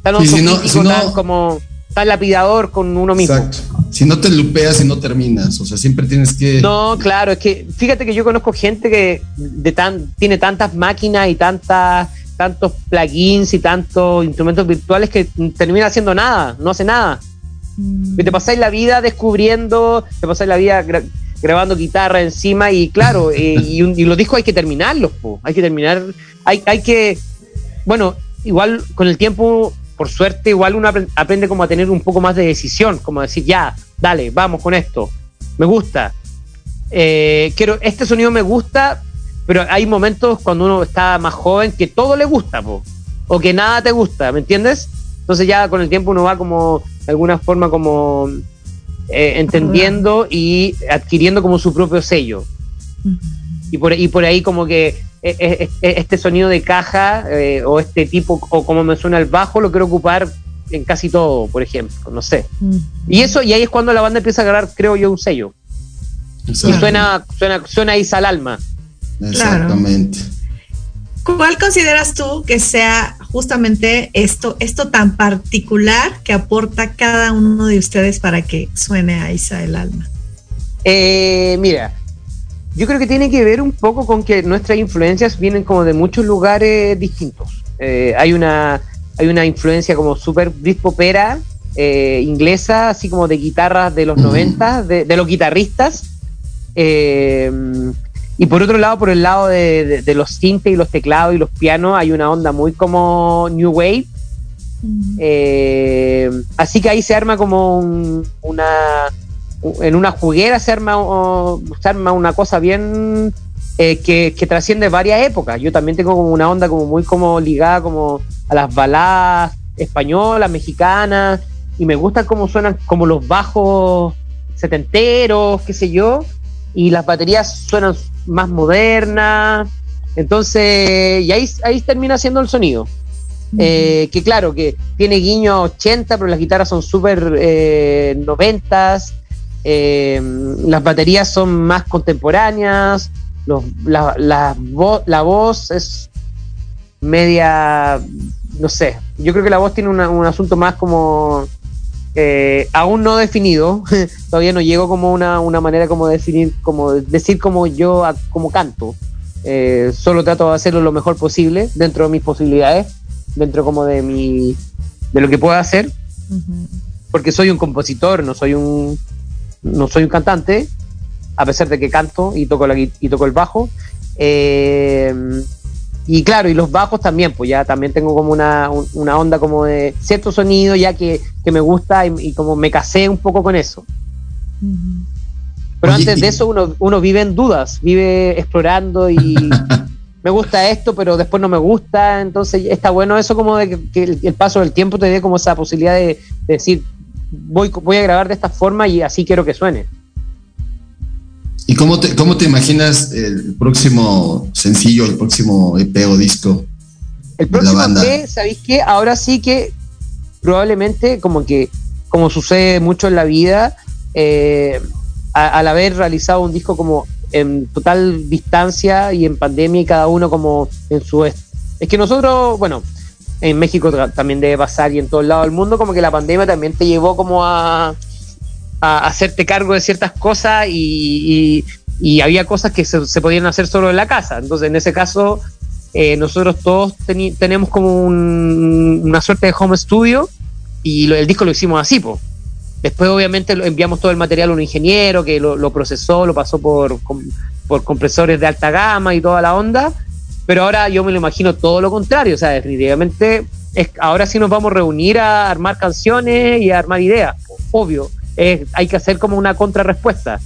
Tan Y si no- si no- tan como tan lapidador con uno mismo. Exacto. Si no te lupeas y no terminas, o sea, siempre tienes que. No, claro, es que fíjate que yo conozco gente que de tan, tiene tantas máquinas y tantas tantos plugins y tantos instrumentos virtuales que termina haciendo nada, no hace nada. Que te pasáis la vida descubriendo, te pasáis la vida gra- grabando guitarra encima y claro, [LAUGHS] eh, y, un- y los discos hay que terminarlos, po. hay que terminar, hay, hay que, bueno, igual con el tiempo, por suerte, igual uno apren- aprende como a tener un poco más de decisión, como a decir, ya, dale, vamos con esto, me gusta, eh, quiero, este sonido me gusta, pero hay momentos cuando uno está más joven que todo le gusta, po, o que nada te gusta, ¿me entiendes? Entonces ya con el tiempo uno va como, de alguna forma, como eh, entendiendo y adquiriendo como su propio sello. Y por, y por ahí como que este sonido de caja eh, o este tipo, o como me suena el bajo, lo quiero ocupar en casi todo, por ejemplo, no sé. Y eso, y ahí es cuando la banda empieza a agarrar, creo yo, un sello. Y suena, suena, suena Isa al alma. Exactamente. ¿Cuál consideras tú que sea justamente esto, esto tan particular que aporta cada uno de ustedes para que suene a Isa el alma? Eh, mira, yo creo que tiene que ver un poco con que nuestras influencias vienen como de muchos lugares distintos. Eh, hay una hay una influencia como súper Britpopera eh, inglesa, así como de guitarras de los 90, de, de los guitarristas. Eh, y por otro lado, por el lado de, de- de los sintes y los teclados y los pianos, hay una onda muy como New Wave. Eh, así que ahí se arma como un- una. En una juguera se arma, o- se arma una cosa bien. eh, que, que trasciende varias épocas. Yo también tengo como una onda como muy como ligada como a las baladas españolas, mexicanas, y me gusta cómo suenan como los bajos setenteros, qué sé yo, y las baterías suenan más modernas. Entonces, y ahí, ahí termina siendo el sonido. eh, que claro, que tiene guiño a 80, pero las guitarras son súper eh, 90 eh, las baterías son más contemporáneas, los- la, la vo- la voz es media, no sé, yo creo que la voz tiene una- un asunto más como eh, aún no definido, [LAUGHS] todavía no llego como una, una manera como de definir, como de decir como yo como canto. Eh, solo trato de hacerlo lo mejor posible dentro de mis posibilidades, dentro como de mi de lo que pueda hacer, porque soy un compositor, no soy un no soy un cantante, a pesar de que canto y toco la y toco el bajo. Eh, y claro, y los bajos también, pues ya también tengo como una, un- una onda como de cierto sonido ya que, que me gusta y, y como me casé un poco con eso. Pero Oye, antes de eso uno, uno vive en dudas, vive explorando y [LAUGHS] me gusta esto, pero después no me gusta. Entonces está bueno eso como de que, que el, el paso del tiempo te dé como esa posibilidad de, de decir, voy, voy a grabar de esta forma y así quiero que suene. ¿Y cómo te, cómo te imaginas el próximo sencillo, el próximo EP o disco? El próximo? EP, ¿sabéis qué? Ahora sí que probablemente, como que, como sucede mucho en la vida, eh, a- al haber realizado un disco como en total distancia y en pandemia y cada uno como en su... Es que nosotros, bueno, en México también debe pasar y en todos lados del mundo, como que la pandemia también te llevó como a, hacerte cargo de ciertas cosas y, había cosas que se, podían hacer solo en la casa. Entonces, en ese caso, eh, nosotros todos tenemos como un- una suerte de home studio y el disco lo hicimos así, po. Después, obviamente, enviamos todo el material a un ingeniero que lo, procesó, lo pasó por compresores de alta gama y toda la onda. Pero ahora yo me lo imagino todo lo contrario. O sea, definitivamente, es, ahora sí nos vamos a reunir a armar canciones y a armar ideas. Obvio. Es- hay que hacer como una contrarrespuesta.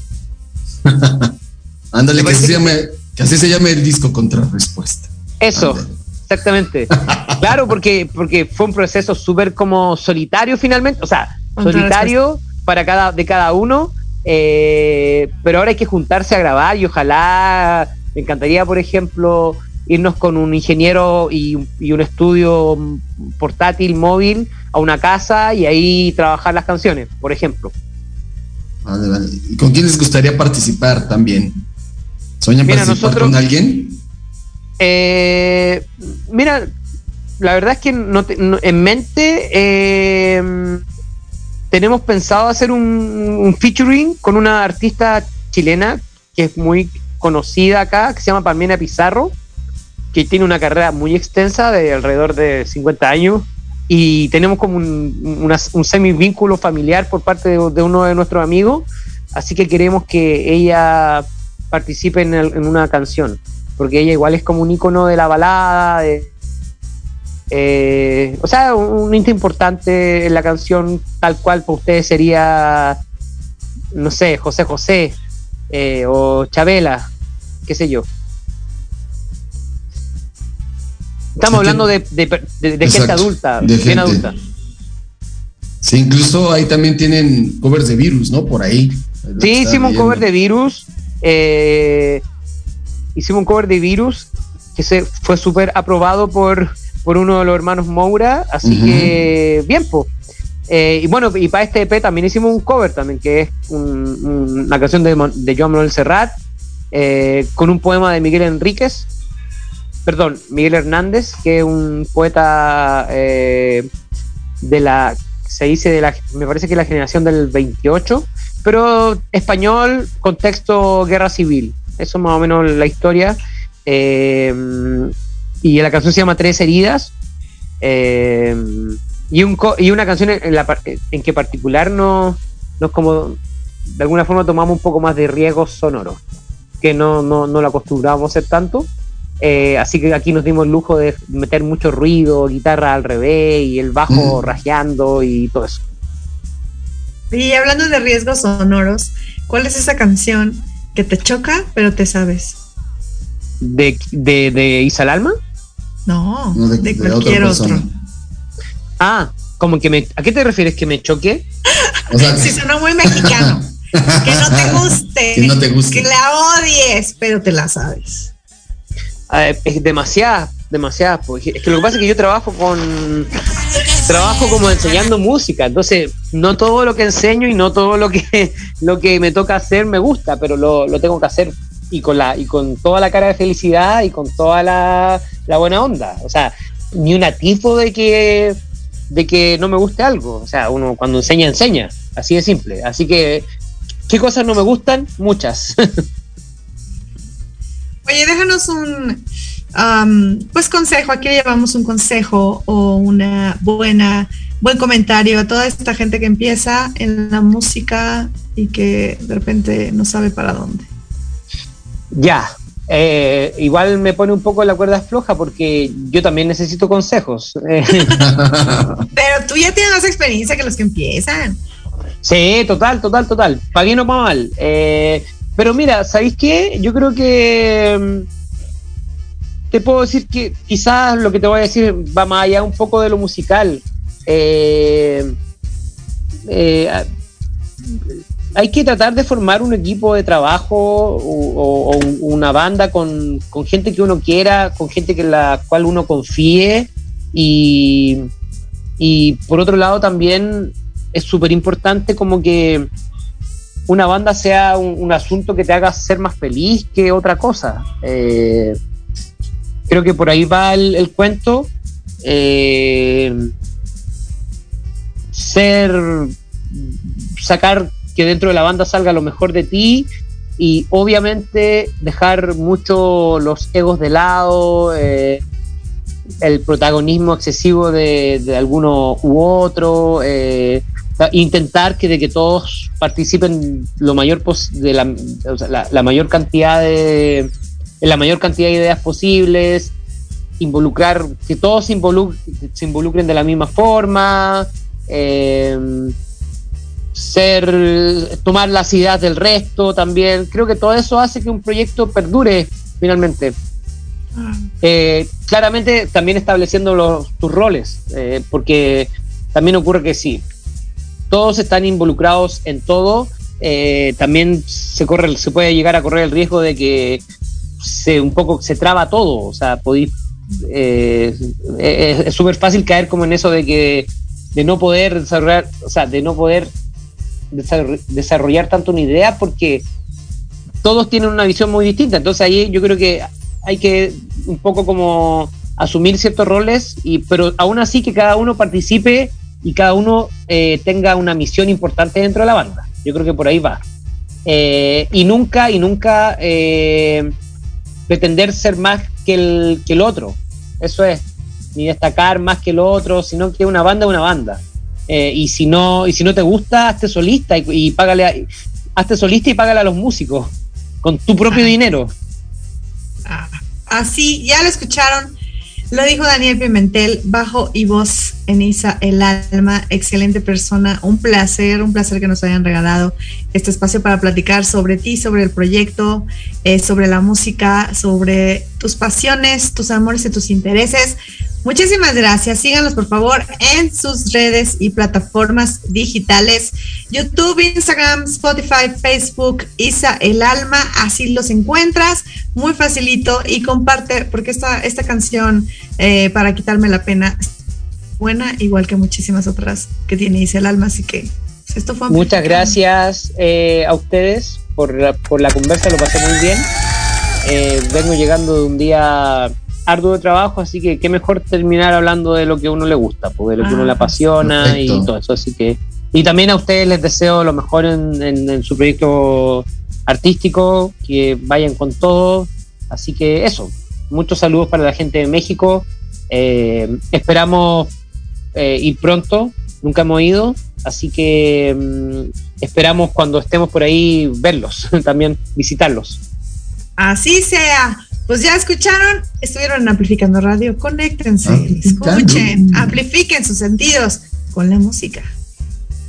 [LAUGHS] Ándale, que así, parece se llame, que así se llame el disco contra respuesta. Eso, exactamente. [LAUGHS] claro, porque, porque fue un proceso súper como solitario finalmente, o sea, solitario para cada, de cada uno, eh, pero ahora hay que juntarse a grabar y ojalá, me encantaría, por ejemplo, irnos con un ingeniero y, un- y un estudio portátil, móvil, a una casa y ahí trabajar las canciones, por ejemplo. Vale, vale. ¿Y con quién les gustaría participar también? ¿Soñan Mira, participar nosotros- con alguien? Eh, mira, la verdad es que no te- no- en mente eh, tenemos pensado hacer un, un featuring con una artista chilena que es muy conocida acá, que se llama Palmena Pizarro, que tiene una carrera muy extensa de alrededor de 50 años y tenemos como un, una- un semi vínculo familiar por parte de, uno de nuestros amigos, así que queremos que ella participe en, una canción porque ella igual es como un icono de la balada, de- eh, o sea, un, un importante en la canción, tal cual para ustedes sería, no sé, José José eh, o Chabela, qué sé yo. Estamos hablando de, de- de- de gente adulta, de bien gente. adulta. Sí, incluso ahí también tienen covers de virus, ¿no? Por ahí. Sí, hicimos un cover de Virus. eh, hicimos un cover de Virus que se fue súper aprobado por, por uno de los hermanos Moura. Así que, bien, pues. y bueno, y para este EP también hicimos un cover también, que es un- un- una canción de, de Joan Manuel Serrat, eh, con un poema de Miguel Enríquez, perdón, Miguel Hernández, que es un poeta eh, de la, se dice de la, me parece que la generación del 28, pero español, contexto guerra civil. Eso es más o menos la historia. Eh, y la canción se llama Tres Heridas. Eh, y, una canción en, la en que particular nos, nos como de alguna forma tomamos un poco más de riesgos sonoros, que no, no, no lo acostumbrábamos a hacer tanto. Eh, así que aquí nos dimos el lujo de meter mucho ruido, guitarra al revés y el bajo Mm. rajeando y todo eso. Y hablando de riesgos sonoros, ¿cuál es esa canción que te choca, pero te sabes? ¿De, de, de Isa el Alma? No, No, de, de, de otra cualquier otro. Ah, como que me. ¿A qué te refieres que me choque? O sea, [LAUGHS] Sí, sonó muy mexicano. [LAUGHS] que no te guste. Que no te guste. Que la odies, pero te la sabes. Eh, es demasiada. demasiadas. pues. Es que lo que pasa es que yo trabajo con. Trabajo como enseñando música, entonces no todo lo que enseño y no todo lo que, [LAUGHS] lo que me toca hacer me gusta, pero lo, lo tengo que hacer y con, la, y con toda la cara de felicidad y con toda la, la buena onda. O sea, ni un atisbo de que, de que no me guste algo. O sea, uno cuando enseña, enseña. Así de simple. Así que, ¿qué cosas no me gustan? Muchas. [LAUGHS] Oye, déjanos un am, pues consejo, aquí llevamos un consejo o una buena, buen comentario a toda esta gente que empieza en la música y que de repente no sabe para dónde. ya. Eh, igual me pone un poco la cuerda floja porque yo también necesito consejos. [LAUGHS] Pero tú ya tienes más experiencia que los que empiezan. Sí, total, total, total. Pa' bien o pa' mal. Eh, pero mira, ¿sabéis qué? Yo creo que mm, te puedo decir que quizás lo que te voy a decir va más allá un poco de lo musical. Eh, eh, hay que tratar de formar un equipo de trabajo o, una banda con, con gente que uno quiera, con gente que la cual uno confíe y, y por otro lado también es súper importante como que una banda sea un, un asunto que te haga ser más feliz que otra cosa. Eh, creo que por ahí va el, cuento. Eh, ser, sacar que dentro de la banda salga lo mejor de ti y obviamente dejar mucho los egos de lado, eh, el protagonismo excesivo de, de alguno u otro, eh, intentar que de que todos participen lo mayor pos- de la, o sea, la, la mayor cantidad de la mayor cantidad de ideas posibles, involucrar, que todos se, involu- se involucren de la misma forma, eh, ser, tomar las ideas del resto también. Creo que todo eso hace que un proyecto perdure finalmente. Eh, claramente también estableciendo los, tus roles, eh, porque también ocurre que sí, todos están involucrados en todo, eh, también se corre, se puede llegar a correr el riesgo de que se un poco se traba todo, o sea, podéis, eh, es súper fácil caer como en eso de que de no poder desarrollar, o sea, de no poder desarroll- desarrollar tanto una idea porque todos tienen una visión muy distinta. Entonces ahí yo creo que hay que un poco como asumir ciertos roles, y, pero aún así que cada uno participe y cada uno eh, tenga una misión importante dentro de la banda. Yo creo que por ahí va. Eh, y nunca, y nunca eh, pretender ser más que el, que el otro. Eso es. Ni destacar más que el otro, sino que una banda es una banda. Eh, y si no, y si no te gusta, hazte solista y, y págale a- hazte solista y págale a los músicos con tu propio dinero. Ah, Así, ya lo escucharon. Lo dijo Daniel Pimentel, bajo y voz en Isa el alma, excelente persona, un placer, un placer que nos hayan regalado este espacio para platicar sobre ti, sobre el proyecto, eh, sobre la música, sobre tus pasiones, tus amores y tus intereses. Muchísimas gracias. Síganos por favor en sus redes y plataformas digitales. YouTube, Instagram, Spotify, Facebook, Isa el Alma. Así los encuentras. Muy facilito. Y comparte, porque esta, esta canción, eh, para quitarme la pena, es buena, igual que muchísimas otras que tiene Isa el Alma. Así que pues, esto fue Muchas gracias eh, a ustedes por la, por la conversa, lo pasé muy bien. Eh, vengo llegando de un día arduo trabajo, así que qué mejor terminar hablando de lo que a uno le gusta, pues, de lo que Ah, uno le apasiona perfecto. y todo eso. Así que, y también a ustedes les deseo lo mejor en, en- en su proyecto artístico, que vayan con todo. Así que eso, muchos saludos para la gente de México. Eh, esperamos eh, ir pronto, nunca hemos ido, así que mm, esperamos cuando estemos por ahí verlos, [LAUGHS] también visitarlos. Así sea. Pues ya escucharon, estuvieron en Amplificando Radio. Conéctense, Amplificando. escuchen, amplifiquen sus sentidos con la música.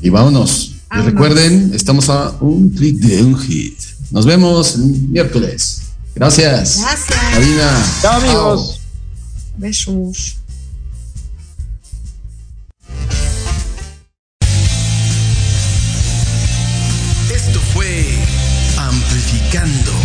Y vámonos. Y recuerden, estamos a un clic de un hit. Nos vemos el miércoles. Gracias. Gracias. Karina. Chao amigos. Besos. Esto fue Amplificando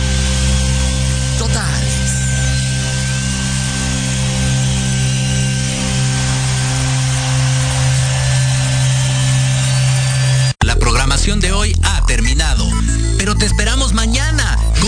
de hoy ha terminado, pero te esperamos mañana.